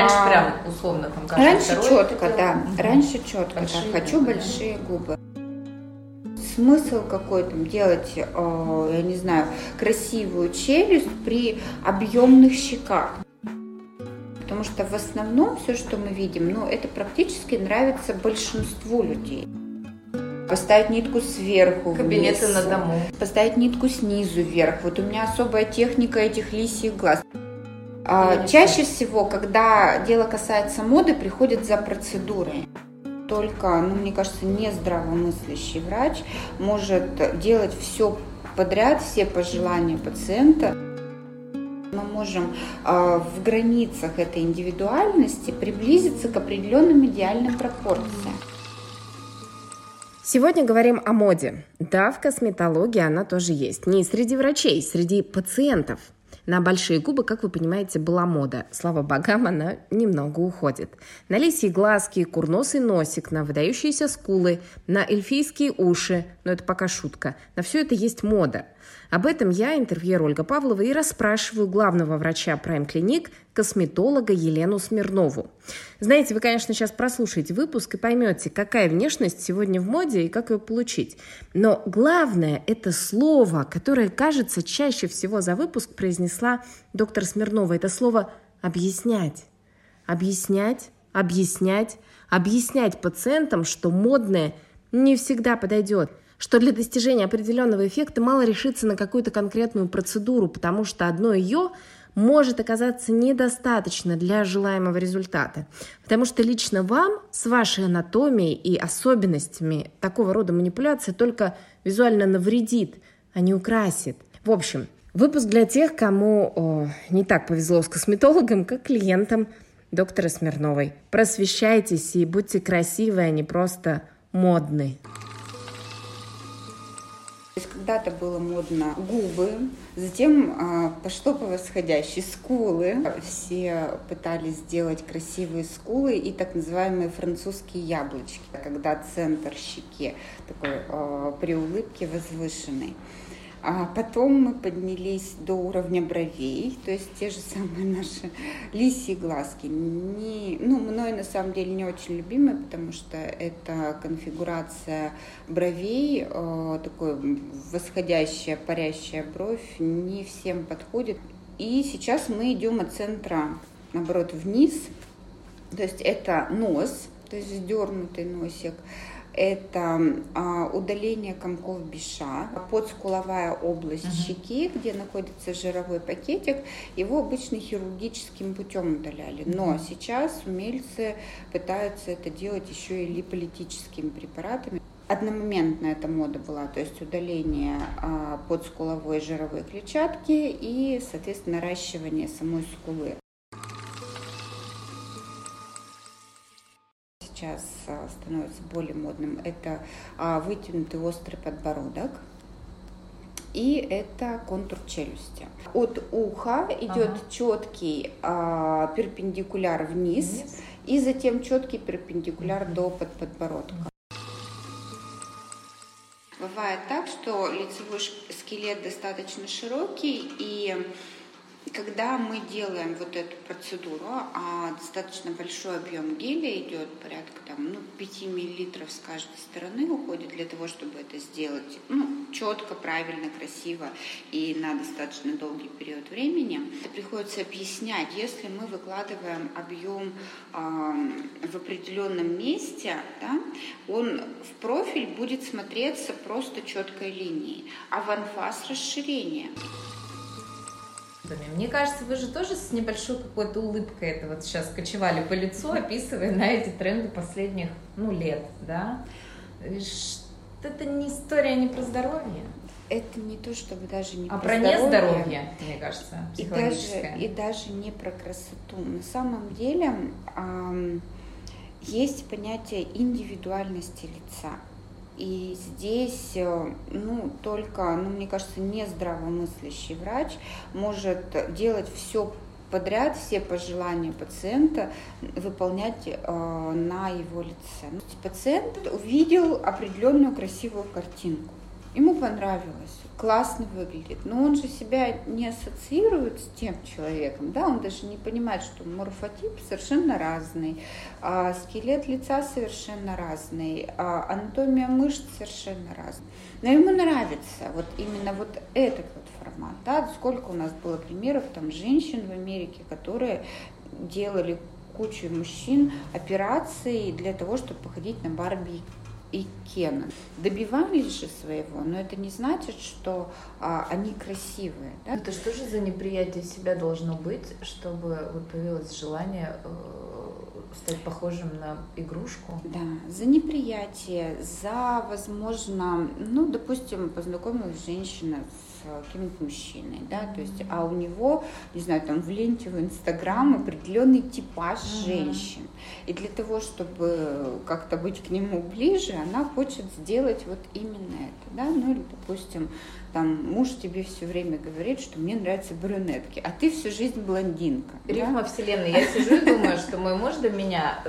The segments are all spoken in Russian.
Раньше а, прям условно там каждый Раньше четко, да. Раньше четко, большие да. Хочу губы, большие да? губы. Смысл какой там делать, э, я не знаю, красивую челюсть при объемных щеках. Потому что в основном все, что мы видим, ну, это практически нравится большинству людей поставить нитку сверху Кабинеты вниз, на дому. Поставить нитку снизу вверх. Вот у меня особая техника этих лисьих глаз. А, чаще всего, когда дело касается моды, приходят за процедурой. Только, ну, мне кажется, не здравомыслящий врач может делать все подряд, все пожелания пациента. Мы можем э, в границах этой индивидуальности приблизиться к определенным идеальным пропорциям. Сегодня говорим о моде. Да, в косметологии она тоже есть. Не среди врачей, среди пациентов. На большие губы, как вы понимаете, была мода. Слава богам, она немного уходит. На лисьи глазки, курносый носик, на выдающиеся скулы, на эльфийские уши. Но это пока шутка. На все это есть мода – об этом я, интервьюер Ольга Павлова, и расспрашиваю главного врача Clinic, косметолога Елену Смирнову. Знаете, вы, конечно, сейчас прослушаете выпуск и поймете, какая внешность сегодня в моде и как ее получить. Но главное – это слово, которое, кажется, чаще всего за выпуск произнесла доктор Смирнова. Это слово «объяснять». Объяснять, объяснять, объяснять пациентам, что модное не всегда подойдет – что для достижения определенного эффекта мало решиться на какую-то конкретную процедуру, потому что одно ее может оказаться недостаточно для желаемого результата. Потому что лично вам с вашей анатомией и особенностями такого рода манипуляции только визуально навредит, а не украсит. В общем, выпуск для тех, кому о, не так повезло с косметологом, как клиентам доктора Смирновой. Просвещайтесь и будьте красивы, а не просто модны есть когда-то было модно губы, затем а, пошло по восходящей скулы. Все пытались сделать красивые скулы и так называемые французские яблочки, когда центр щеки такой а, при улыбке возвышенный. А потом мы поднялись до уровня бровей, то есть те же самые наши лисьи глазки. Не, ну, мной на самом деле не очень любимые, потому что это конфигурация бровей, э, такой восходящая, парящая бровь, не всем подходит. И сейчас мы идем от центра, наоборот, вниз, то есть это нос, то есть сдернутый носик, это а, удаление комков биша, подскуловая область uh-huh. щеки, где находится жировой пакетик, его обычно хирургическим путем удаляли. Но сейчас умельцы пытаются это делать еще и липолитическими препаратами. Одномоментно эта мода была, то есть удаление а, подскуловой жировой клетчатки и, соответственно, наращивание самой скулы. Сейчас а, становится более модным, это а, вытянутый острый подбородок. И это контур челюсти. От уха идет ага. четкий а, перпендикуляр вниз, вниз, и затем четкий перпендикуляр угу. до под подбородка. Бывает так, что лицевой скелет достаточно широкий и когда мы делаем вот эту процедуру, а достаточно большой объем геля идет, порядка там, ну, 5 миллилитров с каждой стороны уходит для того, чтобы это сделать ну, четко, правильно, красиво и на достаточно долгий период времени. Это приходится объяснять, если мы выкладываем объем э, в определенном месте, да, он в профиль будет смотреться просто четкой линией, а в анфас расширение. Мне кажется, вы же тоже с небольшой какой-то улыбкой это вот сейчас кочевали по лицу, описывая на эти тренды последних, ну, лет, да? Это не история не про здоровье. Это не то, чтобы даже не а про, про нездоровье, мне кажется, и даже, и даже не про красоту. На самом деле есть понятие индивидуальности лица. И здесь, э, ну, только, ну, мне кажется, не здравомыслящий врач может делать все подряд, все пожелания пациента выполнять э, на его лице. Пациент увидел определенную красивую картинку. Ему понравилось, классно выглядит, но он же себя не ассоциирует с тем человеком, да, он даже не понимает, что морфотип совершенно разный, а скелет лица совершенно разный, а анатомия мышц совершенно разная. Но ему нравится вот именно вот этот вот формат, да, сколько у нас было примеров там женщин в Америке, которые делали кучу мужчин операции для того, чтобы походить на Барби и Кена. Добивались же своего, но это не значит, что а, они красивые. Да? Это что же за неприятие себя должно быть, чтобы вот появилось желание э, стать похожим на игрушку? Да, за неприятие, за, возможно, ну, допустим, познакомилась женщина с каким-то мужчиной, да, то есть, а у него, не знаю, там в ленте в Инстаграм определенный типаж mm-hmm. женщин. И для того, чтобы как-то быть к нему ближе, она хочет сделать вот именно это, да, ну или, допустим, там муж тебе все время говорит, что мне нравятся брюнетки, а ты всю жизнь блондинка. Рифма да? вселенной. Я сижу и думаю, что мой муж до меня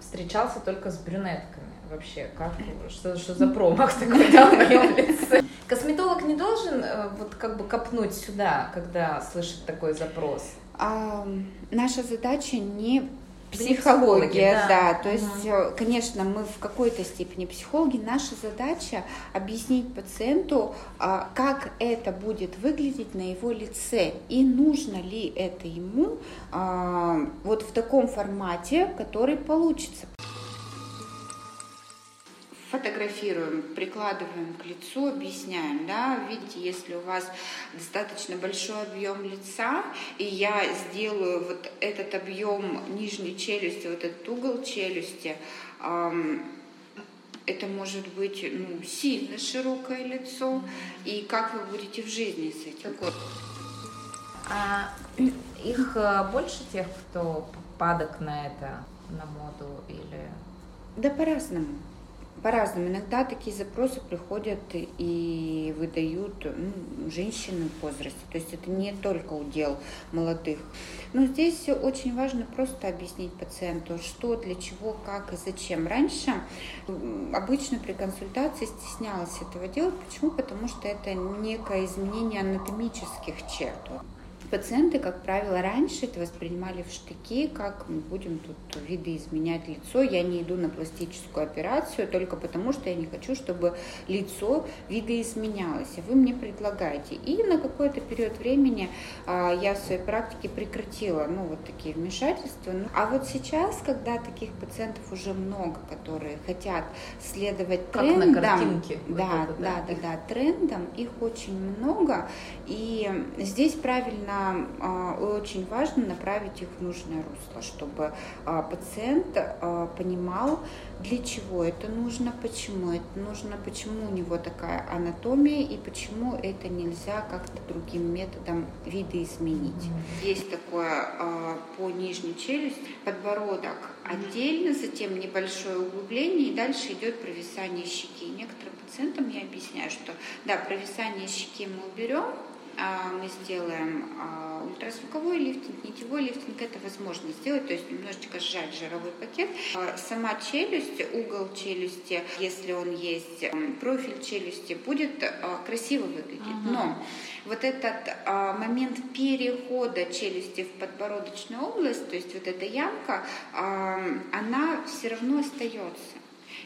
встречался только с брюнетками. Вообще, как, что, что за промах такой в моем лице? Косметолог не должен э, вот как бы копнуть сюда, когда слышит такой запрос? А, наша задача не Психология, да. да. То есть, угу. конечно, мы в какой-то степени психологи. Наша задача объяснить пациенту, а, как это будет выглядеть на его лице и нужно ли это ему а, вот в таком формате, который получится фотографируем, прикладываем к лицу, объясняем, да, видите, если у вас достаточно большой объем лица, и я сделаю вот этот объем нижней челюсти, вот этот угол челюсти, это может быть ну, сильно широкое лицо, и как вы будете в жизни с этим? А их э, больше тех, кто падок на это, на моду или... Да по-разному по-разному. Иногда такие запросы приходят и выдают ну, женщины в возрасте. То есть это не только удел молодых. Но здесь очень важно просто объяснить пациенту, что, для чего, как и зачем. Раньше обычно при консультации стеснялась этого делать. Почему? Потому что это некое изменение анатомических черт. Пациенты, как правило, раньше это воспринимали в штыки, как мы будем тут видоизменять лицо. Я не иду на пластическую операцию только потому, что я не хочу, чтобы лицо видоизменялось. И вы мне предлагаете. И на какой-то период времени а, я в своей практике прекратила ну, вот такие вмешательства. Ну, а вот сейчас, когда таких пациентов уже много, которые хотят следовать как трендам, на картинке. Да, вот это, да, да, да, да, трендам, их очень много. И здесь правильно а, очень важно направить их в нужное русло, чтобы а, пациент а, понимал, для чего это нужно, почему это нужно, почему у него такая анатомия и почему это нельзя как-то другим методом видоизменить. Mm-hmm. Есть такое по нижней челюсти, подбородок отдельно, затем небольшое углубление, и дальше идет провисание щеки. Некоторым пациентам я объясняю, что да, провисание щеки мы уберем, мы сделаем а, ультразвуковой лифтинг, нитевой лифтинг, это возможно сделать, то есть немножечко сжать жировой пакет. А, сама челюсть, угол челюсти, если он есть, профиль челюсти будет красиво выглядеть. Ага. Но вот этот момент перехода челюсти в подбородочную область, то есть вот эта ямка, она все равно остается.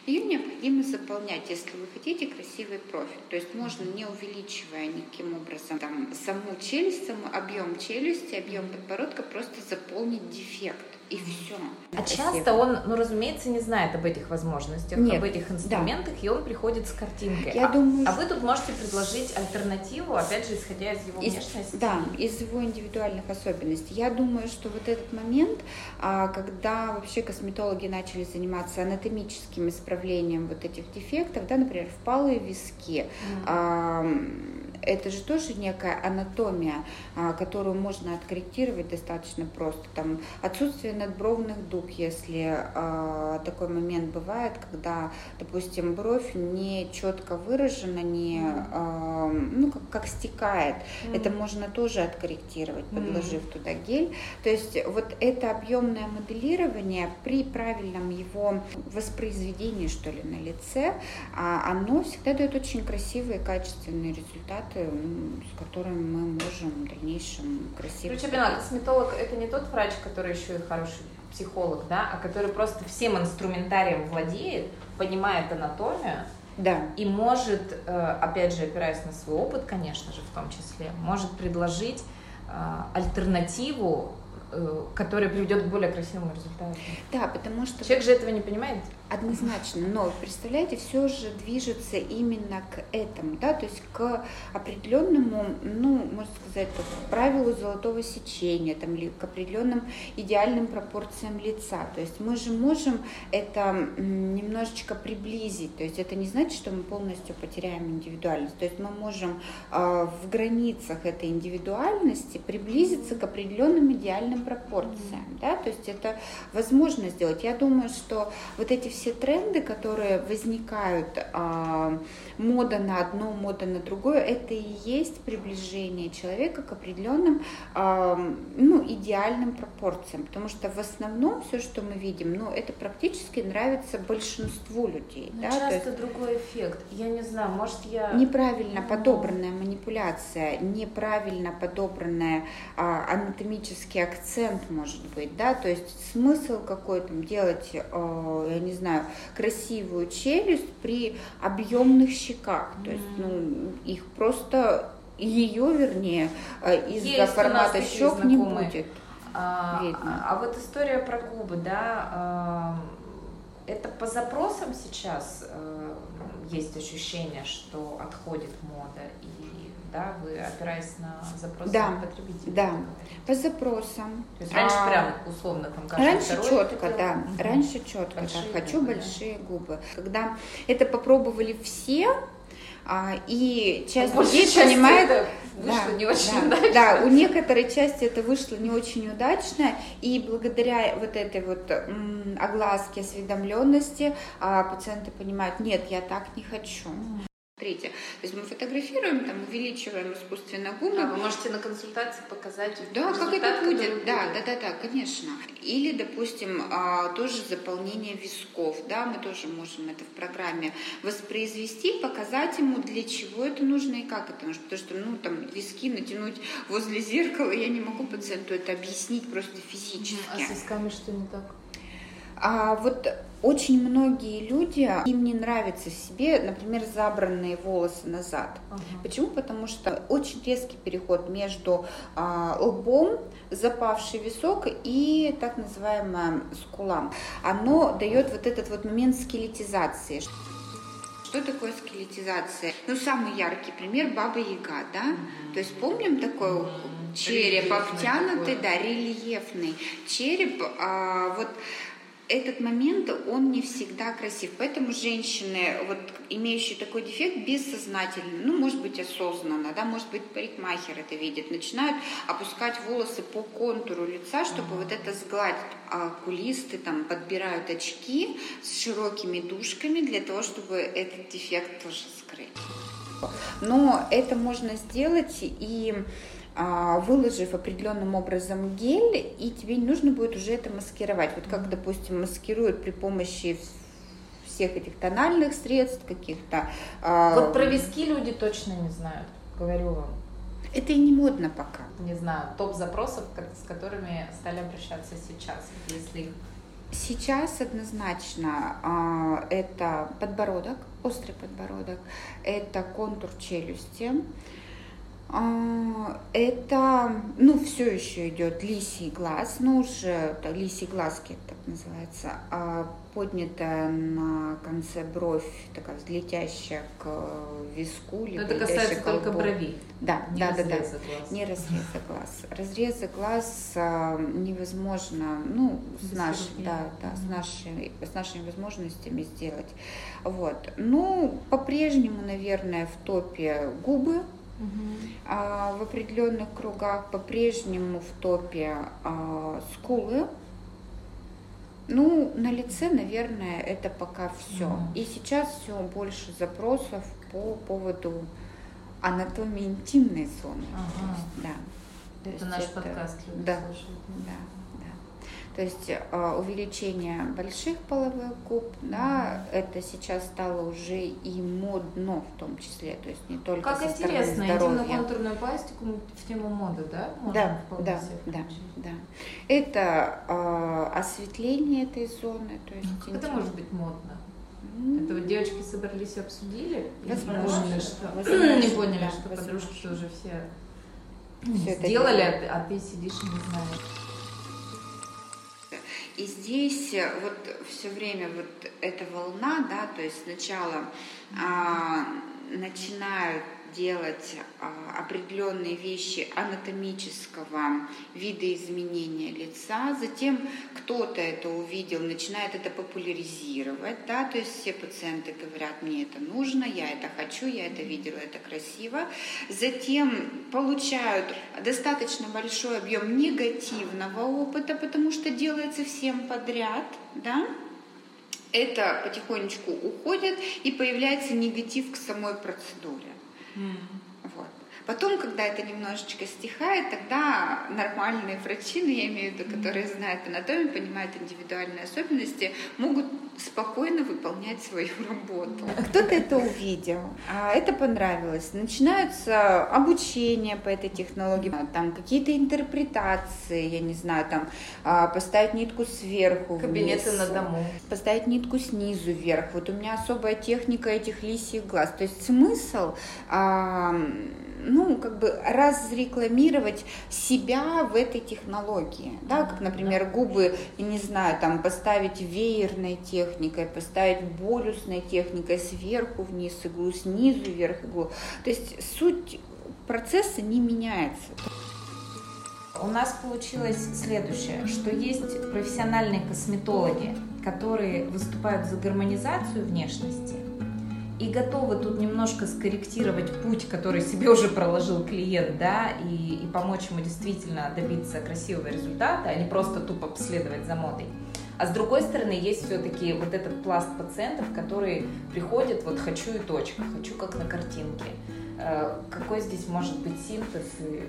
Ее необходимо заполнять, если вы хотите красивый профиль. То есть можно, не увеличивая никаким образом там, саму челюсть, саму объем челюсти, объем подбородка, просто заполнить дефект и все. А часто он, ну, разумеется, не знает об этих возможностях, Нет. об этих инструментах, да. и он приходит с картинкой. Я а, думаю, а вы тут можете предложить альтернативу, опять же, исходя из его из, внешности? Да, из его индивидуальных особенностей. Я думаю, что вот этот момент, а, когда вообще косметологи начали заниматься анатомическим исправлением вот этих дефектов, да, например, впалые виски, mm это же тоже некая анатомия, а, которую можно откорректировать достаточно просто. Там отсутствие надбровных дуг, если э, такой момент бывает, когда, допустим, бровь не четко выражена, не, э, ну, как, как стекает. Mm. Это можно тоже откорректировать, подложив mm. туда гель. То есть вот это объемное моделирование при правильном его воспроизведении, что ли, на лице, а, оно всегда дает очень красивые, качественные результаты, с которыми мы можем в дальнейшем красиво... Короче, поняла, косметолог это не тот врач, который еще и хороший психолог, да, а который просто всем инструментарием владеет, понимает анатомию, да. и может, э, опять же, опираясь на свой опыт, конечно же, в том числе, может предложить э, альтернативу Э, которая приведет к более красивому результату. Да, потому что... Человек же этого не понимает. Однозначно, но представляете, все же движется именно к этому, да, то есть к определенному, ну, можно сказать, к правилу золотого сечения, там, или к определенным идеальным пропорциям лица. То есть мы же можем это немножечко приблизить, то есть это не значит, что мы полностью потеряем индивидуальность, то есть мы можем э, в границах этой индивидуальности приблизиться к определенным идеальным пропорциям, да, то есть это возможно сделать. Я думаю, что вот эти все тренды, которые возникают, а, мода на одно, мода на другое, это и есть приближение человека к определенным, а, ну, идеальным пропорциям, потому что в основном все, что мы видим, ну, это практически нравится большинству людей. Но да, часто есть... другой эффект. Я не знаю, может я... Неправильно подобранная манипуляция, неправильно подобранная а, анатомический акцент может быть, да, то есть смысл какой то делать, я не знаю, красивую челюсть при объемных щеках, то есть, ну, их просто ее, вернее, э, из-за формата щек не будет. А, видно. а вот история про губы, да, э, это по запросам сейчас э, есть ощущение, что отходит мода и да, вы опираясь на запросы да, потребителей. Да, по запросам. То есть раньше а, прям условно там каждый Раньше четко, хотел... да, угу. раньше четко, большие да, хочу губы, большие да. губы. Когда это попробовали все, а, и часть а людей понимает, вышло да, не очень да, удачно. Да, у некоторой части это вышло не очень удачно, и благодаря вот этой вот м, огласке, осведомленности а, пациенты понимают, нет, я так не хочу. Третье. То есть мы фотографируем, там, увеличиваем искусственно губы. А вы можете на консультации показать Да, как это будет. Да, да, да, да, конечно. Или, допустим, а, тоже заполнение висков. Да, мы тоже можем это в программе воспроизвести, показать ему, для чего это нужно и как это нужно. Потому что, ну, там, виски натянуть возле зеркала, я не могу пациенту это объяснить просто физически. А с висками что не так? А вот очень многие люди, им не нравится себе, например, забранные волосы назад. Ага. Почему? Потому что очень резкий переход между а, лбом, запавший висок и так называемая скулам. Оно дает вот этот вот момент скелетизации. Что такое скелетизация? Ну, самый яркий пример – Баба Яга, да? Mm-hmm. То есть помним такой череп рельефный обтянутый, такой. да, рельефный череп. А, вот этот момент, он не всегда красив. Поэтому женщины, вот, имеющие такой дефект, бессознательно, ну, может быть, осознанно, да, может быть, парикмахер это видит, начинают опускать волосы по контуру лица, чтобы вот это сгладить. А окулисты там подбирают очки с широкими дужками для того, чтобы этот дефект тоже скрыть. Но это можно сделать и выложив определенным образом гель, и тебе не нужно будет уже это маскировать. Вот как, допустим, маскируют при помощи всех этих тональных средств каких-то. А, вот про виски люди точно не знают, говорю вам. Это и не модно пока. Не знаю, топ запросов, с которыми стали обращаться сейчас, если Сейчас однозначно а, это подбородок, острый подбородок, это контур челюсти, а, это, ну, все еще идет лисий глаз, ну, уже лисий глазки, так называется, а поднятая на конце бровь, такая взлетящая к виску. Либо это касается только брови. Да, не да, да, да. Глаз. Не разреза глаз. Разрезы глаз а, невозможно, ну, с, наш, да, да, с, нашей, с нашими возможностями сделать. Вот. Ну, по-прежнему, наверное, в топе губы, а, в определенных кругах по-прежнему в топе а, скулы, Ну, на лице, наверное, это пока все. Mm. И сейчас все больше запросов по поводу анатомии интимной зоны. Ага. Есть, да. Это наш это, подкаст да, слушают. Да. То есть э, увеличение больших половых губ, да, это сейчас стало уже и модно в том числе, то есть не только как со интересно, интимно-контурную пластику в тему моды, да? Можно да, да, да, да. Это э, осветление этой зоны, то есть. Как это может быть модно? Это вот девочки собрались и обсудили? Возможно, не поняли, что, возможно, не поняли, да, что возможно. подружки тоже все, все сделали, а ты сидишь и не знаешь. И здесь э, вот все время вот эта волна, да, то есть сначала а, начинают делать а, определенные вещи анатомического видоизменения лица, затем кто-то это увидел, начинает это популяризировать, да, то есть все пациенты говорят, мне это нужно, я это хочу, я это видела, это красиво, затем получают достаточно большой объем негативного опыта, потому что делается всем подряд, да, это потихонечку уходит и появляется негатив к самой процедуре. Вот. Потом, когда это немножечко стихает, тогда нормальные врачи, ну, я имею в виду, которые знают анатомию, понимают индивидуальные особенности, могут спокойно выполнять свою работу. Кто-то это увидел, а это понравилось. Начинаются обучение по этой технологии, там какие-то интерпретации, я не знаю, там а, поставить нитку сверху Кабинеты вниз, на дому. Поставить нитку снизу вверх. Вот у меня особая техника этих лисьих глаз. То есть смысл а, ну, как бы разрекламировать себя в этой технологии, да, как, например, губы, не знаю, там, поставить веерной техникой, поставить болюсной техникой сверху вниз иглу, снизу вверх иглу. То есть суть процесса не меняется. У нас получилось следующее, что есть профессиональные косметологи, которые выступают за гармонизацию внешности – и готовы тут немножко скорректировать путь, который себе уже проложил клиент, да, и, и помочь ему действительно добиться красивого результата, а не просто тупо последовать за модой. А с другой стороны, есть все-таки вот этот пласт пациентов, которые приходят, вот хочу и точка, хочу как на картинке. Э, какой здесь может быть синтез и,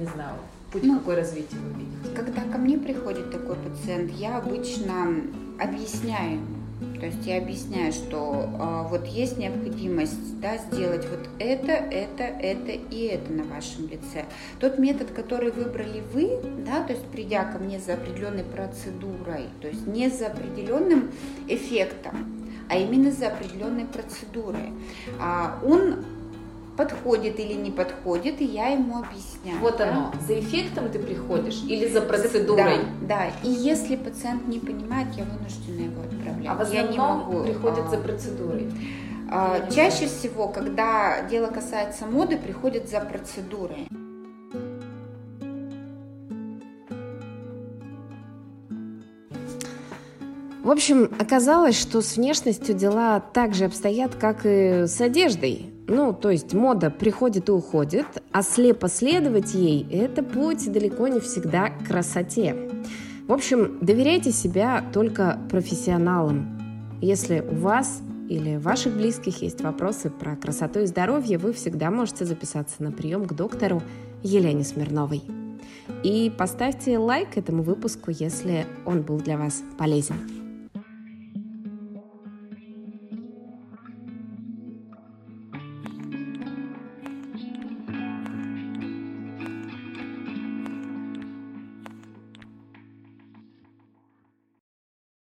не знаю, путь ну, какой развития вы видите? Когда ко мне приходит такой пациент, я обычно объясняю то есть я объясняю, что э, вот есть необходимость да, сделать вот это, это, это и это на вашем лице. Тот метод, который выбрали вы, да, то есть придя ко мне за определенной процедурой, то есть не за определенным эффектом, а именно за определенной процедурой, а, он подходит или не подходит, и я ему объясняю. Вот да? оно, за эффектом ты приходишь или за процедурой? Да, да, и если пациент не понимает, я вынуждена его отправлять. А в основном я не могу, приходит а, за процедурой? А, чаще всего, когда дело касается моды, приходит за процедурой. В общем, оказалось, что с внешностью дела так же обстоят, как и с одеждой. Ну, то есть мода приходит и уходит, а слепо следовать ей – это путь далеко не всегда к красоте. В общем, доверяйте себя только профессионалам. Если у вас или ваших близких есть вопросы про красоту и здоровье, вы всегда можете записаться на прием к доктору Елене Смирновой. И поставьте лайк этому выпуску, если он был для вас полезен.